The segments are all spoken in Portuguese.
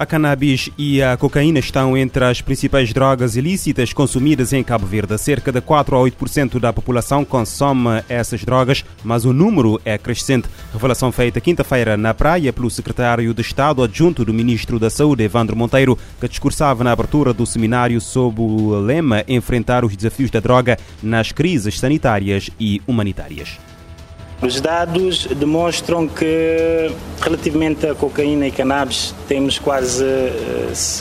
A cannabis e a cocaína estão entre as principais drogas ilícitas consumidas em Cabo Verde. Cerca de 4 a 8% da população consome essas drogas, mas o número é crescente. Revelação feita quinta-feira na praia pelo secretário de Estado adjunto do Ministro da Saúde, Evandro Monteiro, que discursava na abertura do seminário sob o lema Enfrentar os desafios da droga nas crises sanitárias e humanitárias. Os dados demonstram que, relativamente à cocaína e cannabis, temos quase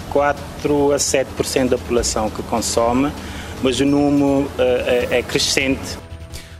4 eh, a 7% da população que consome, mas o número eh, é crescente.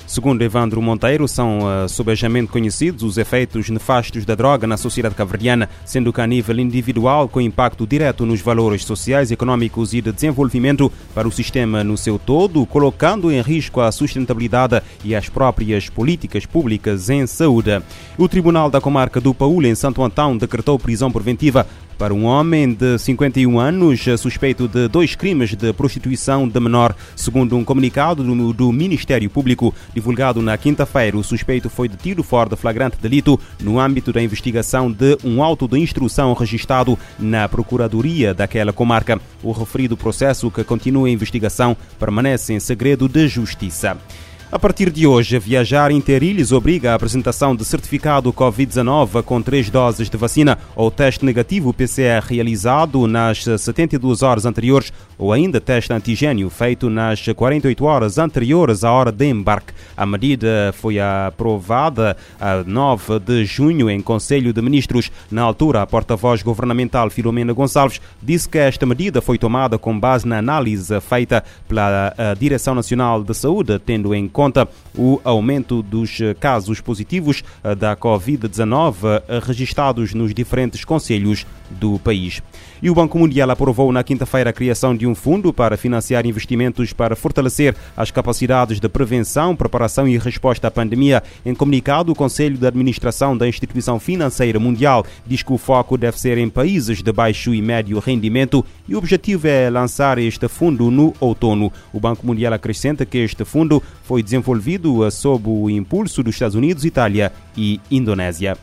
Segundo Evandro Monteiro, são uh, subejamente conhecidos os efeitos nefastos da droga na sociedade caverdiana, sendo que a nível individual, com impacto direto nos valores sociais, econômicos e de desenvolvimento para o sistema no seu todo, colocando em risco a sustentabilidade e as próprias políticas públicas em saúde. O Tribunal da Comarca do Paúl, em Santo Antão, decretou prisão preventiva para um homem de 51 anos suspeito de dois crimes de prostituição de menor. Segundo um comunicado do, do Ministério Público divulgado na quinta-feira, o suspeito foi detido fora de flagrante delito no âmbito da investigação de um auto de instrução registrado na Procuradoria daquela comarca. O referido processo, que continua em investigação, permanece em segredo de justiça. A partir de hoje, viajar interilhas obriga a apresentação de certificado Covid-19 com três doses de vacina ou teste negativo PCR realizado nas 72 horas anteriores ou ainda teste antigênio feito nas 48 horas anteriores à hora de embarque. A medida foi aprovada a 9 de junho em Conselho de Ministros. Na altura, a porta-voz governamental Filomena Gonçalves disse que esta medida foi tomada com base na análise feita pela Direção Nacional de Saúde, tendo em conta o aumento dos casos positivos eh, da Covid-19 eh, registrados nos diferentes conselhos do país. E o Banco Mundial aprovou na quinta-feira a criação de um fundo para financiar investimentos para fortalecer as capacidades de prevenção, preparação e resposta à pandemia. Em comunicado, o Conselho de Administração da Instituição Financeira Mundial diz que o foco deve ser em países de baixo e médio rendimento e o objetivo é lançar este fundo no outono. O Banco Mundial acrescenta que este fundo foi desenvolvido sob o impulso dos Estados Unidos, Itália e Indonésia.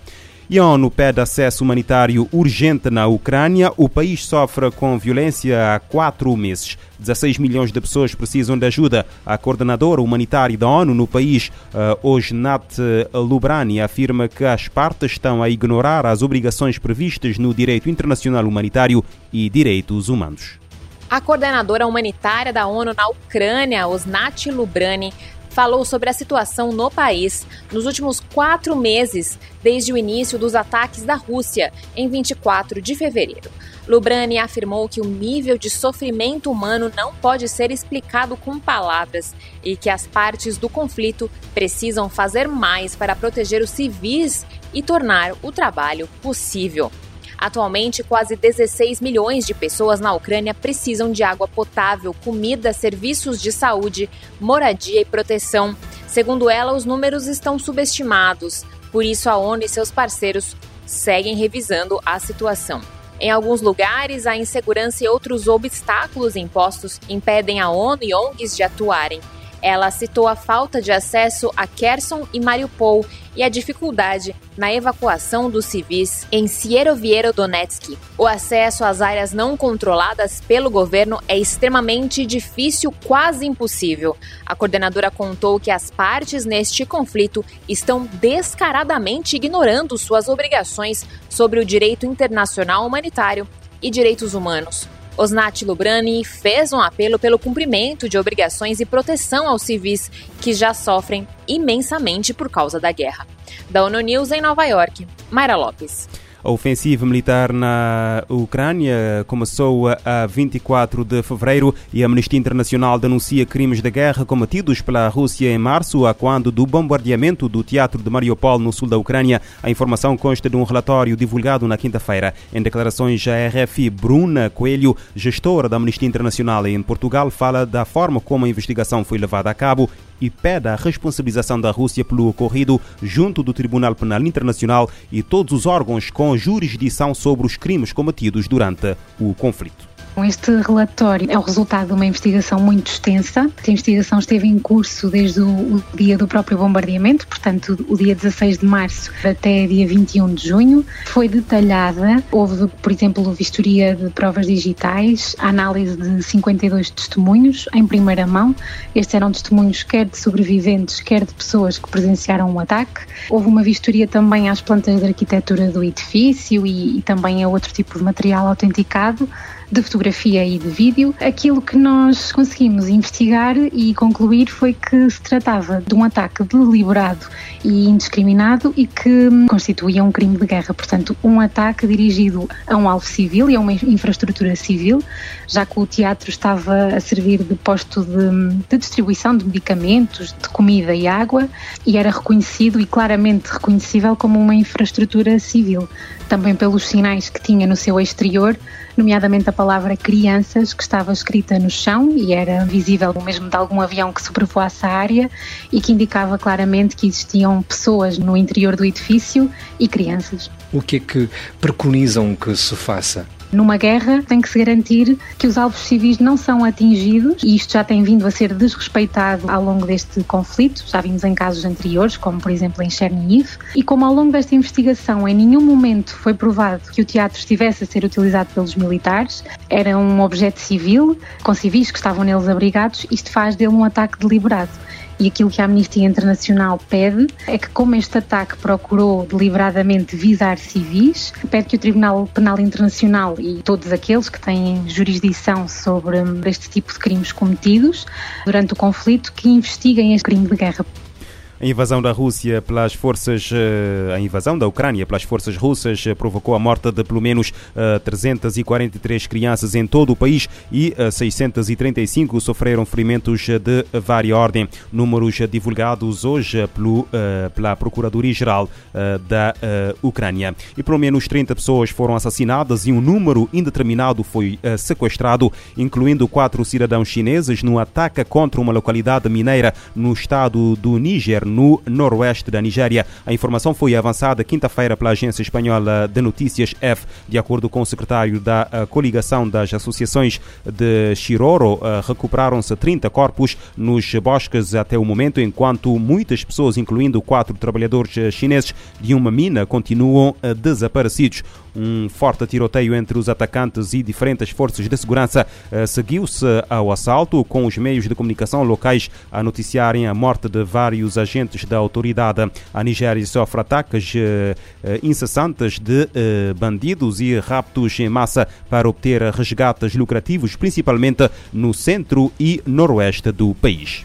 E a ONU pede acesso humanitário urgente na Ucrânia. O país sofre com violência há quatro meses. 16 milhões de pessoas precisam de ajuda. A coordenadora humanitária da ONU no país, uh, Ojnat Lubrani, afirma que as partes estão a ignorar as obrigações previstas no direito internacional humanitário e direitos humanos. A coordenadora humanitária da ONU na Ucrânia, Osnat Lubrani, falou sobre a situação no país nos últimos quatro meses, desde o início dos ataques da Rússia, em 24 de fevereiro. Lubrani afirmou que o nível de sofrimento humano não pode ser explicado com palavras e que as partes do conflito precisam fazer mais para proteger os civis e tornar o trabalho possível. Atualmente, quase 16 milhões de pessoas na Ucrânia precisam de água potável, comida, serviços de saúde, moradia e proteção. Segundo ela, os números estão subestimados. Por isso, a ONU e seus parceiros seguem revisando a situação. Em alguns lugares, a insegurança e outros obstáculos impostos impedem a ONU e ONGs de atuarem. Ela citou a falta de acesso a Kherson e Mariupol e a dificuldade na evacuação dos civis em Sieroviero-Donetsk. O acesso às áreas não controladas pelo governo é extremamente difícil, quase impossível. A coordenadora contou que as partes neste conflito estão descaradamente ignorando suas obrigações sobre o direito internacional humanitário e direitos humanos. Osnat Lubrani fez um apelo pelo cumprimento de obrigações e proteção aos civis que já sofrem imensamente por causa da guerra. Da ONU News em Nova York, Mayra Lopes. A ofensiva militar na Ucrânia começou a 24 de fevereiro e a Amnistia Internacional denuncia crimes de guerra cometidos pela Rússia em março, a quando do bombardeamento do teatro de Mariupol, no sul da Ucrânia. A informação consta de um relatório divulgado na quinta-feira. Em declarações à RFI, Bruna Coelho, gestora da Amnistia Internacional em Portugal, fala da forma como a investigação foi levada a cabo e pede a responsabilização da Rússia pelo ocorrido junto do Tribunal Penal Internacional e todos os órgãos com jurisdição sobre os crimes cometidos durante o conflito. Este relatório é o resultado de uma investigação muito extensa. A investigação esteve em curso desde o dia do próprio bombardeamento, portanto, o dia 16 de março até dia 21 de junho. Foi detalhada, houve, por exemplo, vistoria de provas digitais, análise de 52 testemunhos em primeira mão. Estes eram testemunhos quer de sobreviventes, quer de pessoas que presenciaram o ataque. Houve uma vistoria também às plantas de arquitetura do edifício e, e também a outro tipo de material autenticado de fotografia e de vídeo. Aquilo que nós conseguimos investigar e concluir foi que se tratava de um ataque deliberado e indiscriminado e que constituía um crime de guerra. Portanto, um ataque dirigido a um alvo civil e a uma infraestrutura civil, já que o teatro estava a servir de posto de, de distribuição de medicamentos, de comida e água e era reconhecido e claramente reconhecível como uma infraestrutura civil. Também pelos sinais que tinha no seu exterior nomeadamente a palavra crianças, que estava escrita no chão e era visível mesmo de algum avião que sobrevoasse a área e que indicava claramente que existiam pessoas no interior do edifício e crianças. O que é que preconizam que se faça? Numa guerra tem que se garantir que os alvos civis não são atingidos e isto já tem vindo a ser desrespeitado ao longo deste conflito, já vimos em casos anteriores, como por exemplo em Chernihiv, e como ao longo desta investigação em nenhum momento foi provado que o teatro estivesse a ser utilizado pelos militares, era um objeto civil, com civis que estavam neles abrigados, isto faz dele um ataque deliberado. E aquilo que a Amnistia Internacional pede é que, como este ataque procurou deliberadamente visar civis, pede que o Tribunal Penal Internacional e todos aqueles que têm jurisdição sobre este tipo de crimes cometidos durante o conflito que investiguem este crime de guerra. A invasão da Rússia pelas forças, eh, a invasão da Ucrânia pelas forças russas eh, provocou a morte de pelo menos 343 eh, crianças em todo o país e 635 sofreram ferimentos de vária ordem. Números divulgados hoje pelo, pela Procuradoria-Geral da Ucrânia. E pelo menos 30 pessoas foram assassinadas e um número indeterminado foi sequestrado, incluindo quatro cidadãos chineses no ataque contra uma localidade mineira no estado do Níger no noroeste da Nigéria. A informação foi avançada quinta-feira pela agência espanhola de notícias F. De acordo com o secretário da eh, coligação das associações de Chiroro, eh, recuperaram-se 30 corpos nos bosques até o momento, enquanto muitas pessoas, incluindo quatro trabalhadores eh, chineses de uma mina, continuam desaparecidos. Um forte tiroteio entre os atacantes e diferentes forças de segurança seguiu-se ao assalto, com os meios de comunicação locais a noticiarem a morte de vários agentes agentes da autoridade. A Nigéria sofre ataques eh, eh, incessantes de eh, bandidos e raptos em massa para obter resgates lucrativos, principalmente no centro e noroeste do país.